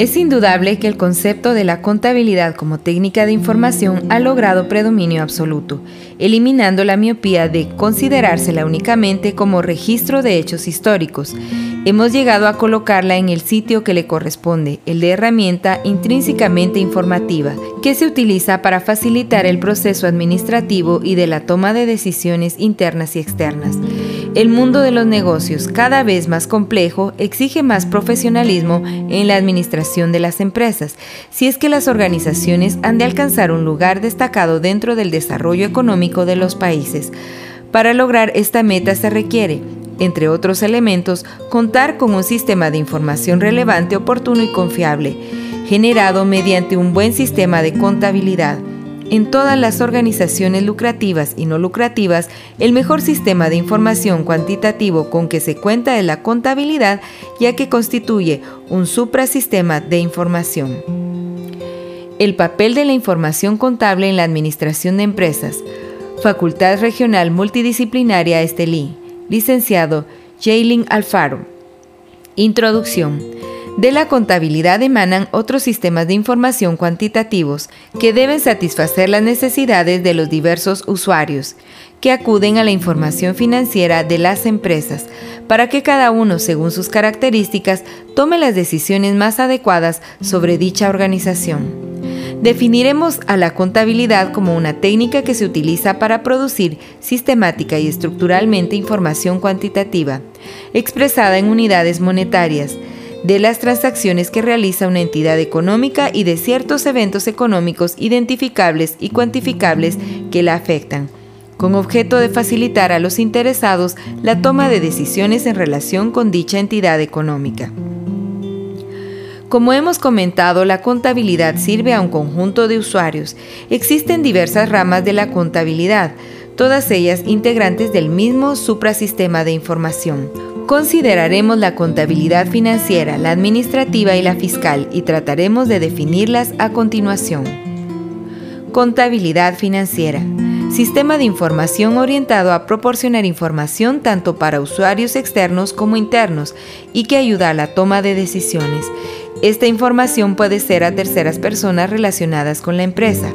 Es indudable que el concepto de la contabilidad como técnica de información ha logrado predominio absoluto, eliminando la miopía de considerársela únicamente como registro de hechos históricos. Hemos llegado a colocarla en el sitio que le corresponde, el de herramienta intrínsecamente informativa, que se utiliza para facilitar el proceso administrativo y de la toma de decisiones internas y externas. El mundo de los negocios, cada vez más complejo, exige más profesionalismo en la administración de las empresas, si es que las organizaciones han de alcanzar un lugar destacado dentro del desarrollo económico de los países. Para lograr esta meta se requiere, entre otros elementos, contar con un sistema de información relevante, oportuno y confiable, generado mediante un buen sistema de contabilidad en todas las organizaciones lucrativas y no lucrativas, el mejor sistema de información cuantitativo con que se cuenta es la contabilidad, ya que constituye un suprasistema de información. El papel de la información contable en la administración de empresas. Facultad Regional Multidisciplinaria Estelí. Licenciado Jaylin Alfaro. Introducción. De la contabilidad emanan otros sistemas de información cuantitativos que deben satisfacer las necesidades de los diversos usuarios que acuden a la información financiera de las empresas para que cada uno, según sus características, tome las decisiones más adecuadas sobre dicha organización. Definiremos a la contabilidad como una técnica que se utiliza para producir sistemática y estructuralmente información cuantitativa, expresada en unidades monetarias, de las transacciones que realiza una entidad económica y de ciertos eventos económicos identificables y cuantificables que la afectan, con objeto de facilitar a los interesados la toma de decisiones en relación con dicha entidad económica. Como hemos comentado, la contabilidad sirve a un conjunto de usuarios. Existen diversas ramas de la contabilidad, todas ellas integrantes del mismo suprasistema de información Consideraremos la contabilidad financiera, la administrativa y la fiscal y trataremos de definirlas a continuación. Contabilidad financiera. Sistema de información orientado a proporcionar información tanto para usuarios externos como internos y que ayuda a la toma de decisiones. Esta información puede ser a terceras personas relacionadas con la empresa,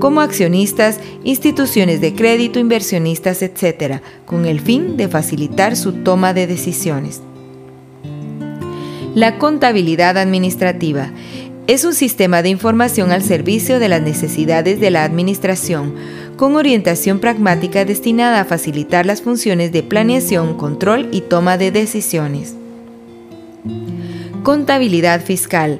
como accionistas, instituciones de crédito, inversionistas, etc., con el fin de facilitar su toma de decisiones. La contabilidad administrativa es un sistema de información al servicio de las necesidades de la administración, con orientación pragmática destinada a facilitar las funciones de planeación, control y toma de decisiones. Contabilidad fiscal.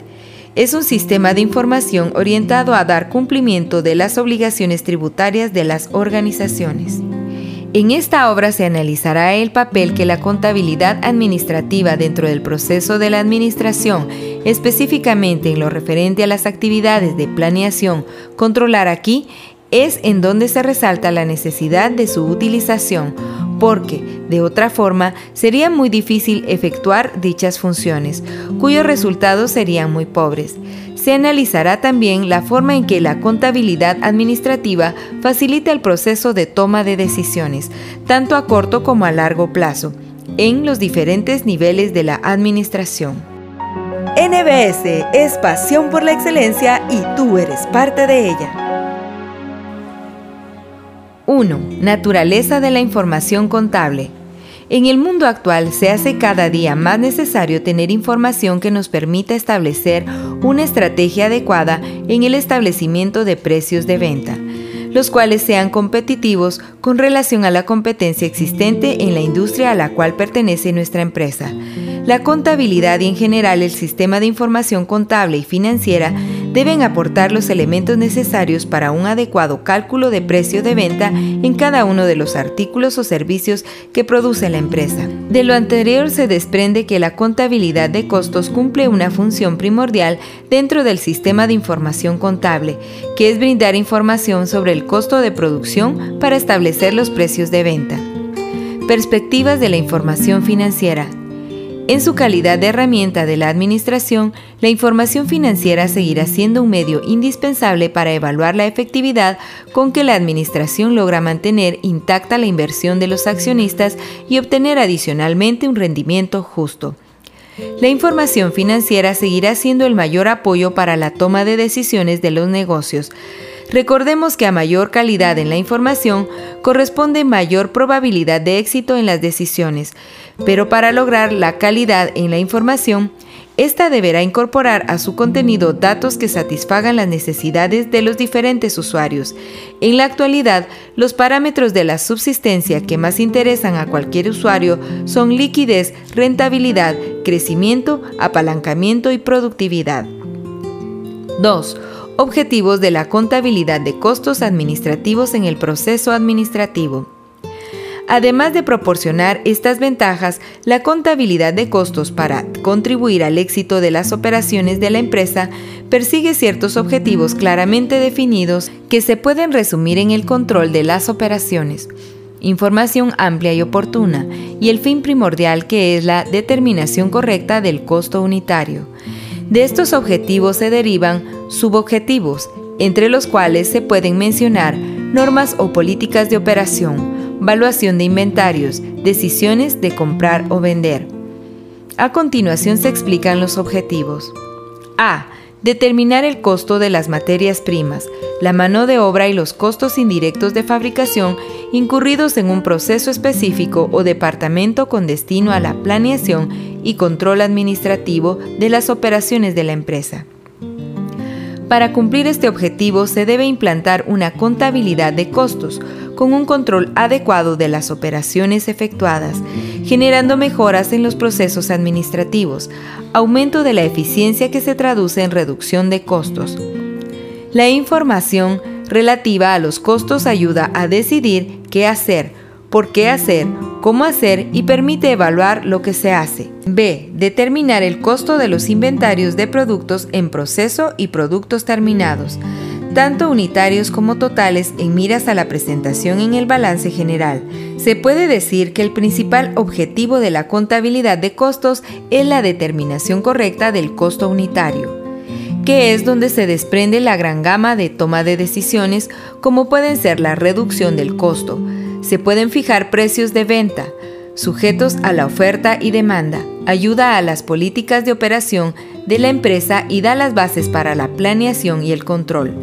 Es un sistema de información orientado a dar cumplimiento de las obligaciones tributarias de las organizaciones. En esta obra se analizará el papel que la contabilidad administrativa dentro del proceso de la administración, específicamente en lo referente a las actividades de planeación, controlar aquí es en donde se resalta la necesidad de su utilización, porque de otra forma sería muy difícil efectuar dichas funciones, cuyos resultados serían muy pobres. Se analizará también la forma en que la contabilidad administrativa facilita el proceso de toma de decisiones, tanto a corto como a largo plazo, en los diferentes niveles de la administración. NBS es pasión por la excelencia y tú eres parte de ella. 1. Naturaleza de la información contable. En el mundo actual se hace cada día más necesario tener información que nos permita establecer una estrategia adecuada en el establecimiento de precios de venta, los cuales sean competitivos con relación a la competencia existente en la industria a la cual pertenece nuestra empresa. La contabilidad y en general el sistema de información contable y financiera deben aportar los elementos necesarios para un adecuado cálculo de precio de venta en cada uno de los artículos o servicios que produce la empresa. De lo anterior se desprende que la contabilidad de costos cumple una función primordial dentro del sistema de información contable, que es brindar información sobre el costo de producción para establecer los precios de venta. Perspectivas de la información financiera. En su calidad de herramienta de la Administración, la información financiera seguirá siendo un medio indispensable para evaluar la efectividad con que la Administración logra mantener intacta la inversión de los accionistas y obtener adicionalmente un rendimiento justo. La información financiera seguirá siendo el mayor apoyo para la toma de decisiones de los negocios, Recordemos que a mayor calidad en la información corresponde mayor probabilidad de éxito en las decisiones, pero para lograr la calidad en la información, esta deberá incorporar a su contenido datos que satisfagan las necesidades de los diferentes usuarios. En la actualidad, los parámetros de la subsistencia que más interesan a cualquier usuario son liquidez, rentabilidad, crecimiento, apalancamiento y productividad. 2 Objetivos de la contabilidad de costos administrativos en el proceso administrativo. Además de proporcionar estas ventajas, la contabilidad de costos para contribuir al éxito de las operaciones de la empresa persigue ciertos objetivos claramente definidos que se pueden resumir en el control de las operaciones, información amplia y oportuna, y el fin primordial que es la determinación correcta del costo unitario. De estos objetivos se derivan subobjetivos, entre los cuales se pueden mencionar normas o políticas de operación, valuación de inventarios, decisiones de comprar o vender. A continuación se explican los objetivos. A. Determinar el costo de las materias primas, la mano de obra y los costos indirectos de fabricación incurridos en un proceso específico o departamento con destino a la planeación y control administrativo de las operaciones de la empresa. Para cumplir este objetivo se debe implantar una contabilidad de costos con un control adecuado de las operaciones efectuadas, generando mejoras en los procesos administrativos, aumento de la eficiencia que se traduce en reducción de costos. La información relativa a los costos ayuda a decidir qué hacer, por qué hacer, cómo hacer y permite evaluar lo que se hace. B. Determinar el costo de los inventarios de productos en proceso y productos terminados, tanto unitarios como totales en miras a la presentación en el balance general. Se puede decir que el principal objetivo de la contabilidad de costos es la determinación correcta del costo unitario que es donde se desprende la gran gama de toma de decisiones como pueden ser la reducción del costo, se pueden fijar precios de venta, sujetos a la oferta y demanda, ayuda a las políticas de operación de la empresa y da las bases para la planeación y el control.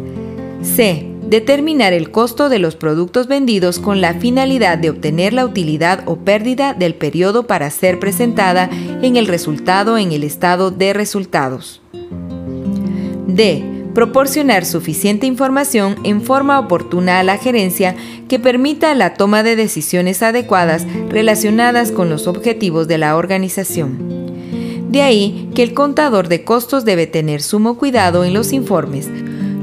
C. Determinar el costo de los productos vendidos con la finalidad de obtener la utilidad o pérdida del periodo para ser presentada en el resultado en el estado de resultados. D proporcionar suficiente información en forma oportuna a la gerencia que permita la toma de decisiones adecuadas relacionadas con los objetivos de la organización. De ahí que el contador de costos debe tener sumo cuidado en los informes,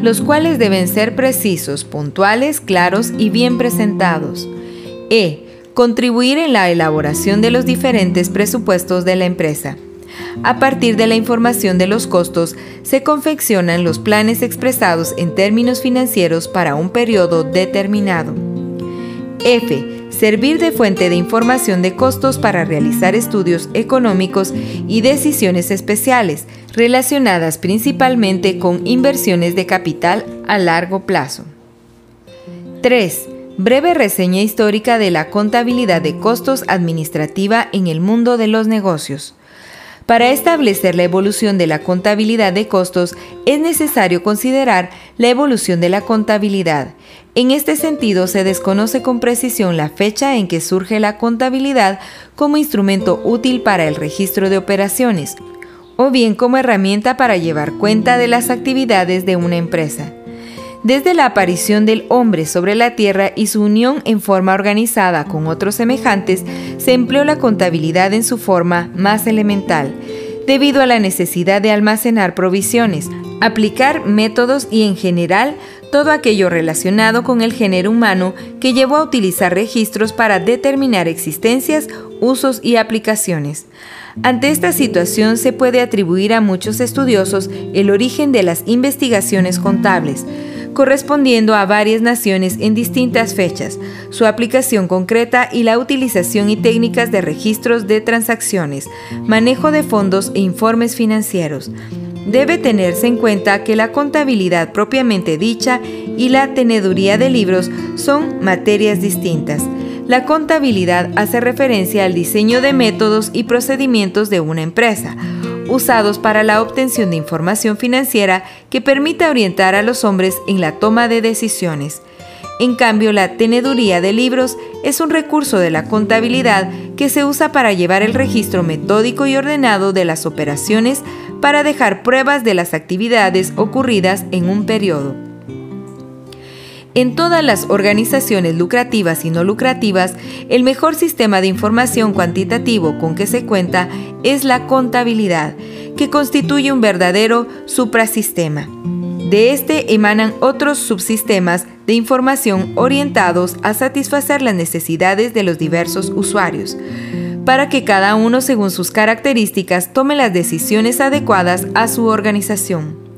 los cuales deben ser precisos, puntuales, claros y bien presentados. E. Contribuir en la elaboración de los diferentes presupuestos de la empresa. A partir de la información de los costos, se confeccionan los planes expresados en términos financieros para un periodo determinado. F. Servir de fuente de información de costos para realizar estudios económicos y decisiones especiales relacionadas principalmente con inversiones de capital a largo plazo. 3. Breve reseña histórica de la contabilidad de costos administrativa en el mundo de los negocios. Para establecer la evolución de la contabilidad de costos es necesario considerar la evolución de la contabilidad. En este sentido, se desconoce con precisión la fecha en que surge la contabilidad como instrumento útil para el registro de operaciones, o bien como herramienta para llevar cuenta de las actividades de una empresa. Desde la aparición del hombre sobre la tierra y su unión en forma organizada con otros semejantes, se empleó la contabilidad en su forma más elemental, debido a la necesidad de almacenar provisiones, Aplicar métodos y en general todo aquello relacionado con el género humano que llevó a utilizar registros para determinar existencias, usos y aplicaciones. Ante esta situación se puede atribuir a muchos estudiosos el origen de las investigaciones contables, correspondiendo a varias naciones en distintas fechas, su aplicación concreta y la utilización y técnicas de registros de transacciones, manejo de fondos e informes financieros. Debe tenerse en cuenta que la contabilidad propiamente dicha y la teneduría de libros son materias distintas. La contabilidad hace referencia al diseño de métodos y procedimientos de una empresa, usados para la obtención de información financiera que permita orientar a los hombres en la toma de decisiones. En cambio, la teneduría de libros es un recurso de la contabilidad que se usa para llevar el registro metódico y ordenado de las operaciones para dejar pruebas de las actividades ocurridas en un periodo. En todas las organizaciones lucrativas y no lucrativas, el mejor sistema de información cuantitativo con que se cuenta es la contabilidad, que constituye un verdadero suprasistema. De este emanan otros subsistemas de información orientados a satisfacer las necesidades de los diversos usuarios, para que cada uno según sus características tome las decisiones adecuadas a su organización.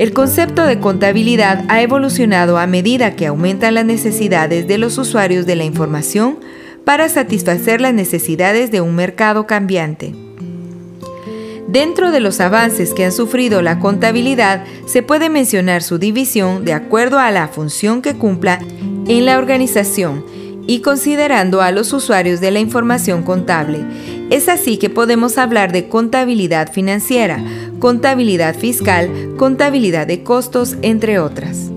El concepto de contabilidad ha evolucionado a medida que aumentan las necesidades de los usuarios de la información para satisfacer las necesidades de un mercado cambiante. Dentro de los avances que han sufrido la contabilidad, se puede mencionar su división de acuerdo a la función que cumpla en la organización y considerando a los usuarios de la información contable. Es así que podemos hablar de contabilidad financiera, contabilidad fiscal, contabilidad de costos, entre otras.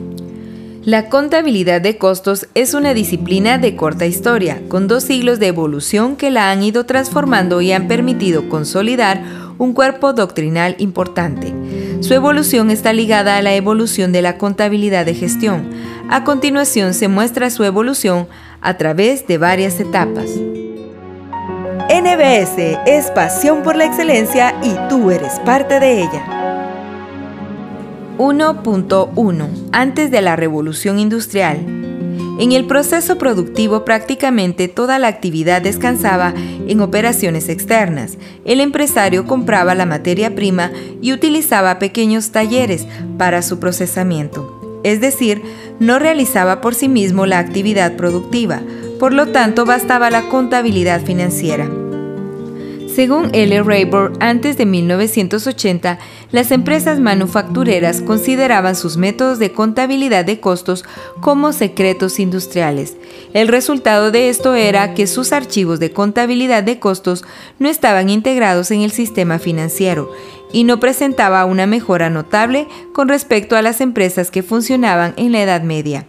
La contabilidad de costos es una disciplina de corta historia, con dos siglos de evolución que la han ido transformando y han permitido consolidar un cuerpo doctrinal importante. Su evolución está ligada a la evolución de la contabilidad de gestión. A continuación se muestra su evolución a través de varias etapas. NBS es pasión por la excelencia y tú eres parte de ella. 1.1 Antes de la revolución industrial. En el proceso productivo prácticamente toda la actividad descansaba en operaciones externas. El empresario compraba la materia prima y utilizaba pequeños talleres para su procesamiento. Es decir, no realizaba por sí mismo la actividad productiva, por lo tanto bastaba la contabilidad financiera. Según L. Rayburn, antes de 1980, las empresas manufactureras consideraban sus métodos de contabilidad de costos como secretos industriales. El resultado de esto era que sus archivos de contabilidad de costos no estaban integrados en el sistema financiero y no presentaba una mejora notable con respecto a las empresas que funcionaban en la Edad Media.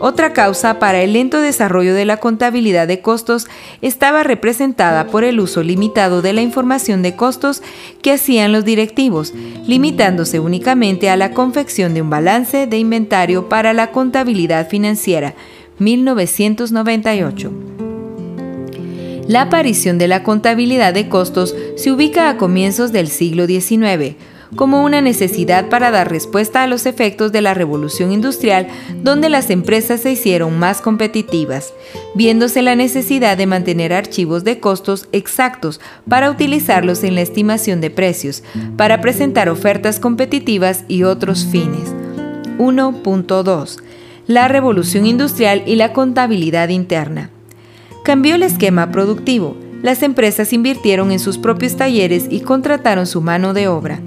Otra causa para el lento desarrollo de la contabilidad de costos estaba representada por el uso limitado de la información de costos que hacían los directivos, limitándose únicamente a la confección de un balance de inventario para la contabilidad financiera, 1998. La aparición de la contabilidad de costos se ubica a comienzos del siglo XIX, como una necesidad para dar respuesta a los efectos de la revolución industrial donde las empresas se hicieron más competitivas, viéndose la necesidad de mantener archivos de costos exactos para utilizarlos en la estimación de precios, para presentar ofertas competitivas y otros fines. 1.2. La revolución industrial y la contabilidad interna. Cambió el esquema productivo. Las empresas invirtieron en sus propios talleres y contrataron su mano de obra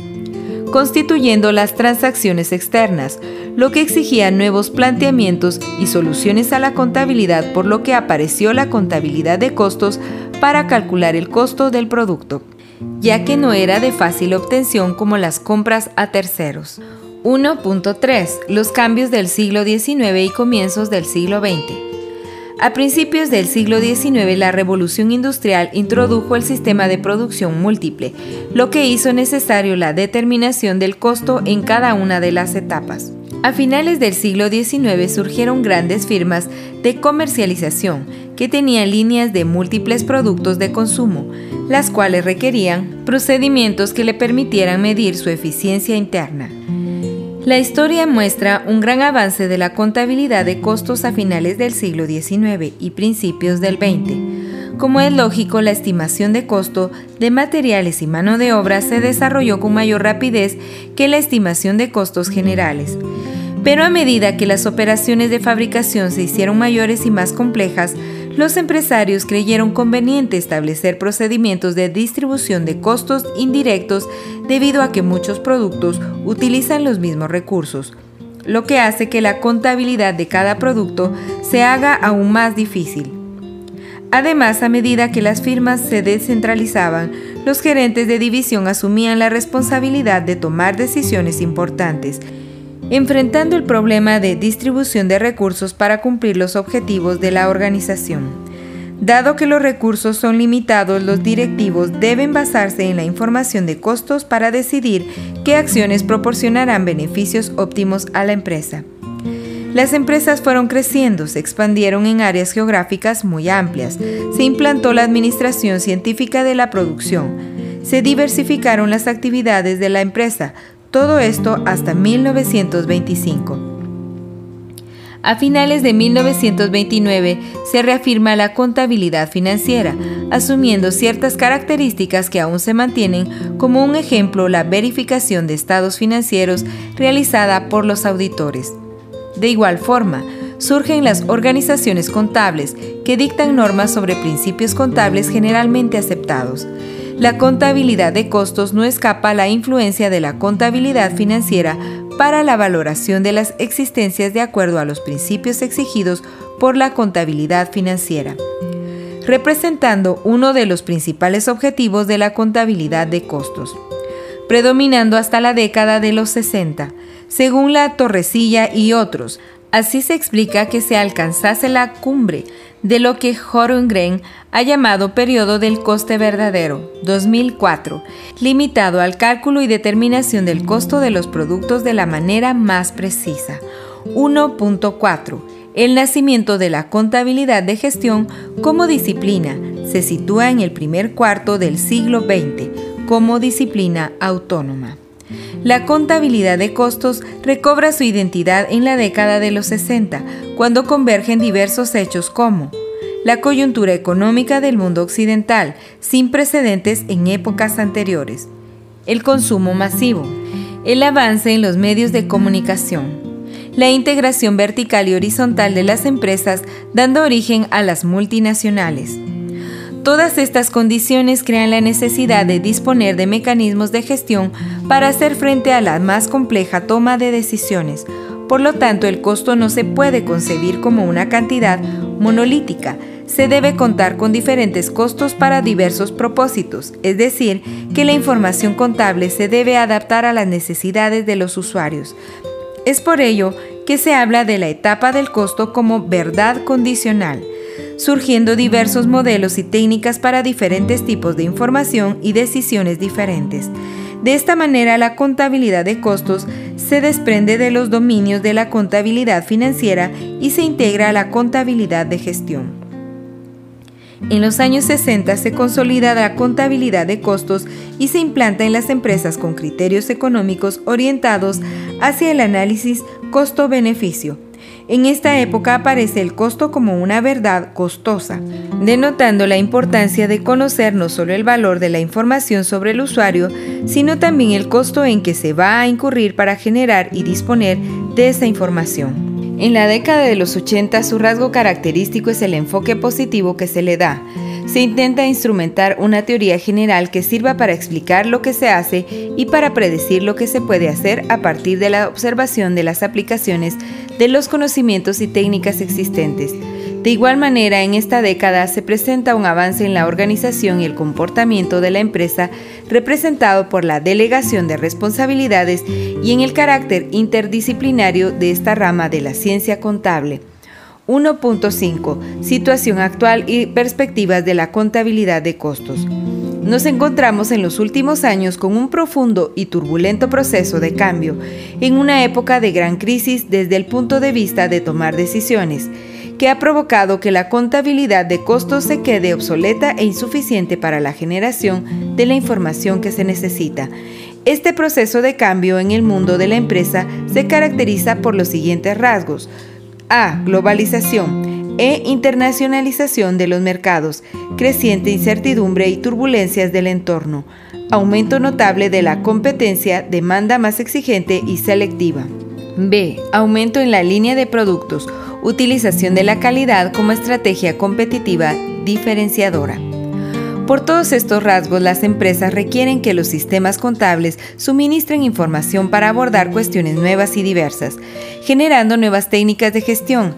constituyendo las transacciones externas, lo que exigía nuevos planteamientos y soluciones a la contabilidad, por lo que apareció la contabilidad de costos para calcular el costo del producto, ya que no era de fácil obtención como las compras a terceros. 1.3. Los cambios del siglo XIX y comienzos del siglo XX. A principios del siglo XIX, la revolución industrial introdujo el sistema de producción múltiple, lo que hizo necesario la determinación del costo en cada una de las etapas. A finales del siglo XIX surgieron grandes firmas de comercialización que tenían líneas de múltiples productos de consumo, las cuales requerían procedimientos que le permitieran medir su eficiencia interna. La historia muestra un gran avance de la contabilidad de costos a finales del siglo XIX y principios del XX. Como es lógico, la estimación de costo de materiales y mano de obra se desarrolló con mayor rapidez que la estimación de costos generales. Pero a medida que las operaciones de fabricación se hicieron mayores y más complejas, los empresarios creyeron conveniente establecer procedimientos de distribución de costos indirectos debido a que muchos productos utilizan los mismos recursos, lo que hace que la contabilidad de cada producto se haga aún más difícil. Además, a medida que las firmas se descentralizaban, los gerentes de división asumían la responsabilidad de tomar decisiones importantes enfrentando el problema de distribución de recursos para cumplir los objetivos de la organización. Dado que los recursos son limitados, los directivos deben basarse en la información de costos para decidir qué acciones proporcionarán beneficios óptimos a la empresa. Las empresas fueron creciendo, se expandieron en áreas geográficas muy amplias, se implantó la administración científica de la producción, se diversificaron las actividades de la empresa, todo esto hasta 1925. A finales de 1929 se reafirma la contabilidad financiera, asumiendo ciertas características que aún se mantienen, como un ejemplo la verificación de estados financieros realizada por los auditores. De igual forma, surgen las organizaciones contables que dictan normas sobre principios contables generalmente aceptados. La contabilidad de costos no escapa a la influencia de la contabilidad financiera para la valoración de las existencias de acuerdo a los principios exigidos por la contabilidad financiera, representando uno de los principales objetivos de la contabilidad de costos, predominando hasta la década de los 60, según la Torrecilla y otros. Así se explica que se alcanzase la cumbre de lo que Horungren ha llamado periodo del coste verdadero, 2004, limitado al cálculo y determinación del costo de los productos de la manera más precisa. 1.4. El nacimiento de la contabilidad de gestión como disciplina se sitúa en el primer cuarto del siglo XX como disciplina autónoma. La contabilidad de costos recobra su identidad en la década de los 60, cuando convergen diversos hechos como la coyuntura económica del mundo occidental, sin precedentes en épocas anteriores, el consumo masivo, el avance en los medios de comunicación, la integración vertical y horizontal de las empresas dando origen a las multinacionales, Todas estas condiciones crean la necesidad de disponer de mecanismos de gestión para hacer frente a la más compleja toma de decisiones. Por lo tanto, el costo no se puede concebir como una cantidad monolítica. Se debe contar con diferentes costos para diversos propósitos, es decir, que la información contable se debe adaptar a las necesidades de los usuarios. Es por ello que se habla de la etapa del costo como verdad condicional surgiendo diversos modelos y técnicas para diferentes tipos de información y decisiones diferentes. De esta manera, la contabilidad de costos se desprende de los dominios de la contabilidad financiera y se integra a la contabilidad de gestión. En los años 60 se consolida la contabilidad de costos y se implanta en las empresas con criterios económicos orientados hacia el análisis costo-beneficio, en esta época aparece el costo como una verdad costosa, denotando la importancia de conocer no solo el valor de la información sobre el usuario, sino también el costo en que se va a incurrir para generar y disponer de esa información. En la década de los 80 su rasgo característico es el enfoque positivo que se le da, se intenta instrumentar una teoría general que sirva para explicar lo que se hace y para predecir lo que se puede hacer a partir de la observación de las aplicaciones de los conocimientos y técnicas existentes. De igual manera, en esta década se presenta un avance en la organización y el comportamiento de la empresa representado por la delegación de responsabilidades y en el carácter interdisciplinario de esta rama de la ciencia contable. 1.5. Situación actual y perspectivas de la contabilidad de costos. nos encontramos en los últimos años con un profundo y turbulento proceso de cambio, en una época de gran crisis desde el punto de vista de tomar decisiones, que ha provocado que la contabilidad de costos se quede obsoleta e insuficiente para la generación de la información que se necesita. Este proceso de cambio en el mundo de la empresa se caracteriza por los siguientes rasgos. A. Globalización e internacionalización de los mercados, creciente incertidumbre y turbulencias del entorno, aumento notable de la competencia, demanda más exigente y selectiva. B. Aumento en la línea de productos, utilización de la calidad como estrategia competitiva diferenciadora. Por todos estos rasgos, las empresas requieren que los sistemas contables suministren información para abordar cuestiones nuevas y diversas, generando nuevas técnicas de gestión,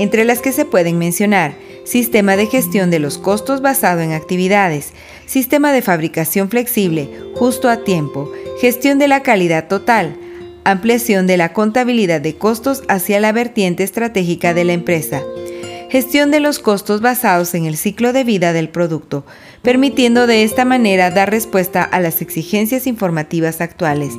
entre las que se pueden mencionar sistema de gestión de los costos basado en actividades, sistema de fabricación flexible, justo a tiempo, gestión de la calidad total, ampliación de la contabilidad de costos hacia la vertiente estratégica de la empresa, gestión de los costos basados en el ciclo de vida del producto, permitiendo de esta manera dar respuesta a las exigencias informativas actuales.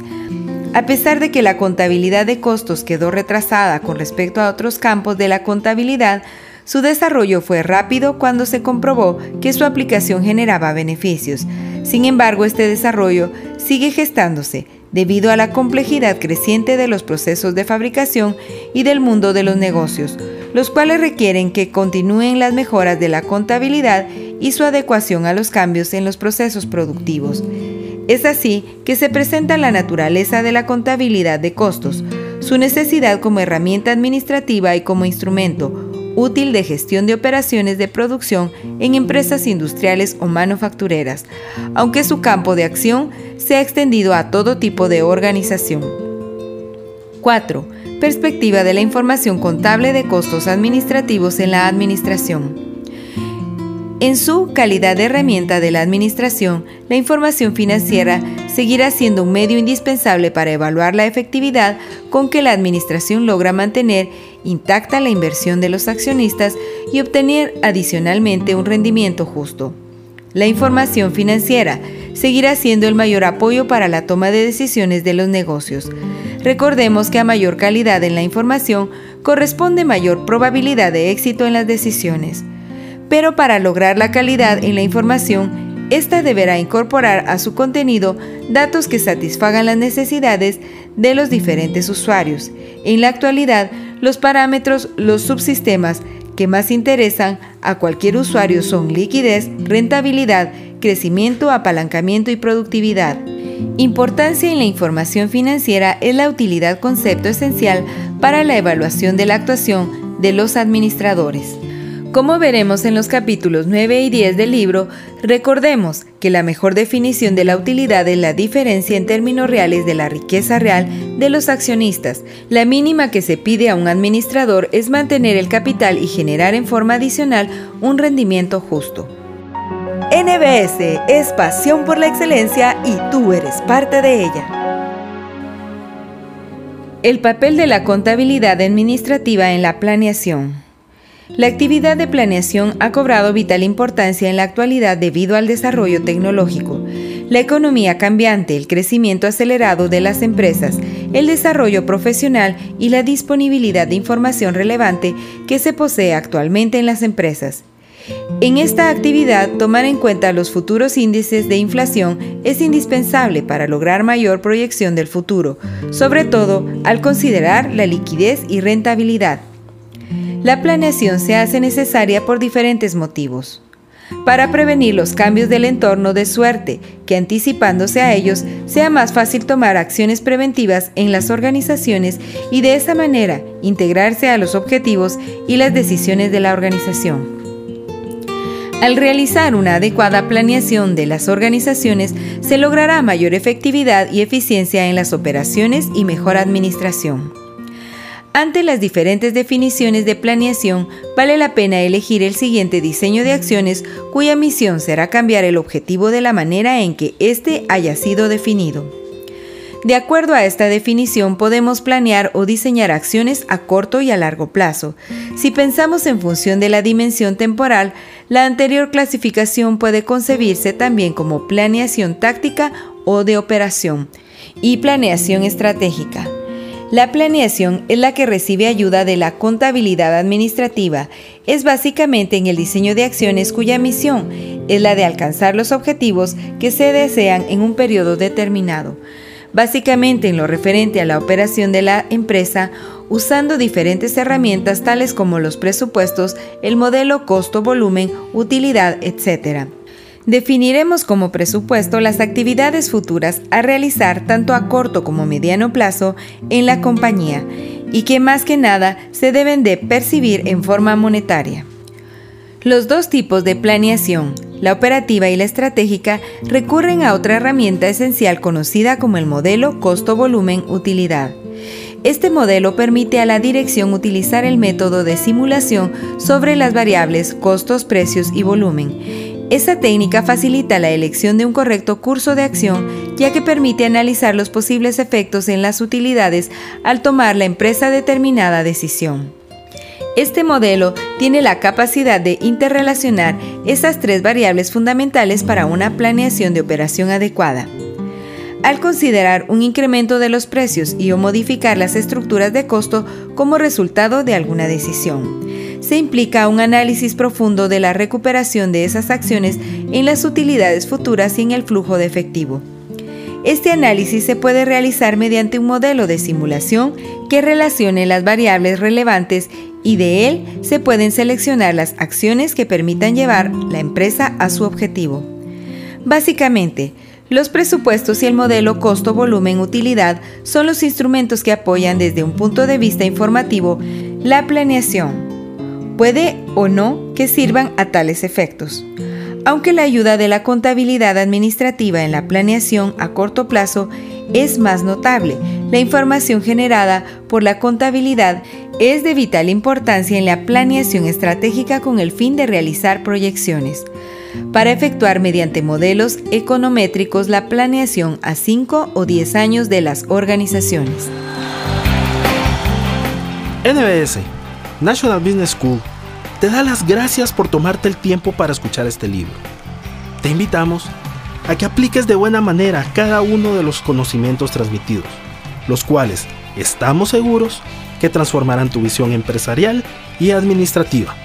A pesar de que la contabilidad de costos quedó retrasada con respecto a otros campos de la contabilidad, su desarrollo fue rápido cuando se comprobó que su aplicación generaba beneficios. Sin embargo, este desarrollo sigue gestándose, debido a la complejidad creciente de los procesos de fabricación y del mundo de los negocios, los cuales requieren que continúen las mejoras de la contabilidad y su adecuación a los cambios en los procesos productivos. Es así que se presenta la naturaleza de la contabilidad de costos, su necesidad como herramienta administrativa y como instrumento útil de gestión de operaciones de producción en empresas industriales o manufactureras, aunque su campo de acción se ha extendido a todo tipo de organización. 4. Perspectiva de la información contable de costos administrativos en la administración. En su calidad de herramienta de la administración, la información financiera seguirá siendo un medio indispensable para evaluar la efectividad con que la administración logra mantener intacta la inversión de los accionistas y obtener adicionalmente un rendimiento justo. La información financiera seguirá siendo el mayor apoyo para la toma de decisiones de los negocios. Recordemos que a mayor calidad en la información corresponde mayor probabilidad de éxito en las decisiones pero para lograr la calidad en la información, ésta deberá incorporar a su contenido datos que satisfagan las necesidades de los diferentes usuarios. En la actualidad, los parámetros, los subsistemas que más interesan a cualquier usuario son liquidez, rentabilidad, crecimiento, apalancamiento y productividad. Importancia en la información financiera es la utilidad concepto esencial para la evaluación de la actuación de los administradores. Como veremos en los capítulos 9 y 10 del libro, recordemos que la mejor definición de la utilidad es la diferencia en términos reales de la riqueza real de los accionistas. La mínima que se pide a un administrador es mantener el capital y generar en forma adicional un rendimiento justo. NBS es pasión por la excelencia y tú eres parte de ella. El papel de la contabilidad administrativa en la planeación. La actividad de planeación ha cobrado vital importancia en la actualidad debido al desarrollo tecnológico, la economía cambiante, el crecimiento acelerado de las empresas, el desarrollo profesional y la disponibilidad de información relevante que se posee actualmente en las empresas. En esta actividad, tomar en cuenta los futuros índices de inflación es indispensable para lograr mayor proyección del futuro, sobre todo al considerar la liquidez y rentabilidad. La planeación se hace necesaria por diferentes motivos. Para prevenir los cambios del entorno de suerte, que anticipándose a ellos sea más fácil tomar acciones preventivas en las organizaciones y de esa manera integrarse a los objetivos y las decisiones de la organización. Al realizar una adecuada planeación de las organizaciones, se logrará mayor efectividad y eficiencia en las operaciones y mejor administración. Ante las diferentes definiciones de planeación, vale la pena elegir el siguiente diseño de acciones cuya misión será cambiar el objetivo de la manera en que éste haya sido definido. De acuerdo a esta definición, podemos planear o diseñar acciones a corto y a largo plazo. Si pensamos en función de la dimensión temporal, la anterior clasificación puede concebirse también como planeación táctica o de operación y planeación estratégica. La planeación es la que recibe ayuda de la contabilidad administrativa. Es básicamente en el diseño de acciones cuya misión es la de alcanzar los objetivos que se desean en un periodo determinado. Básicamente en lo referente a la operación de la empresa, usando diferentes herramientas tales como los presupuestos, el modelo costo, volumen, utilidad, etc. Definiremos como presupuesto las actividades futuras a realizar tanto a corto como mediano plazo en la compañía y que más que nada se deben de percibir en forma monetaria. Los dos tipos de planeación, la operativa y la estratégica, recurren a otra herramienta esencial conocida como el modelo costo-volumen-utilidad. Este modelo permite a la dirección utilizar el método de simulación sobre las variables costos, precios y volumen esta técnica facilita la elección de un correcto curso de acción ya que permite analizar los posibles efectos en las utilidades al tomar la empresa determinada decisión. Este modelo tiene la capacidad de interrelacionar esas tres variables fundamentales para una planeación de operación adecuada. Al considerar un incremento de los precios y o modificar las estructuras de costo como resultado de alguna decisión, se implica un análisis profundo de la recuperación de esas acciones en las utilidades futuras y en el flujo de efectivo. Este análisis se puede realizar mediante un modelo de simulación que relacione las variables relevantes y de él se pueden seleccionar las acciones que permitan llevar la empresa a su objetivo. Básicamente, los presupuestos y el modelo costo-volumen-utilidad son los instrumentos que apoyan desde un punto de vista informativo la planeación, puede o no que sirvan a tales efectos. Aunque la ayuda de la contabilidad administrativa en la planeación a corto plazo es más notable, la información generada por la contabilidad es de vital importancia en la planeación estratégica con el fin de realizar proyecciones. Para efectuar mediante modelos econométricos la planeación a 5 o 10 años de las organizaciones. NBS National Business School te da las gracias por tomarte el tiempo para escuchar este libro. Te invitamos a que apliques de buena manera cada uno de los conocimientos transmitidos, los cuales estamos seguros que transformarán tu visión empresarial y administrativa.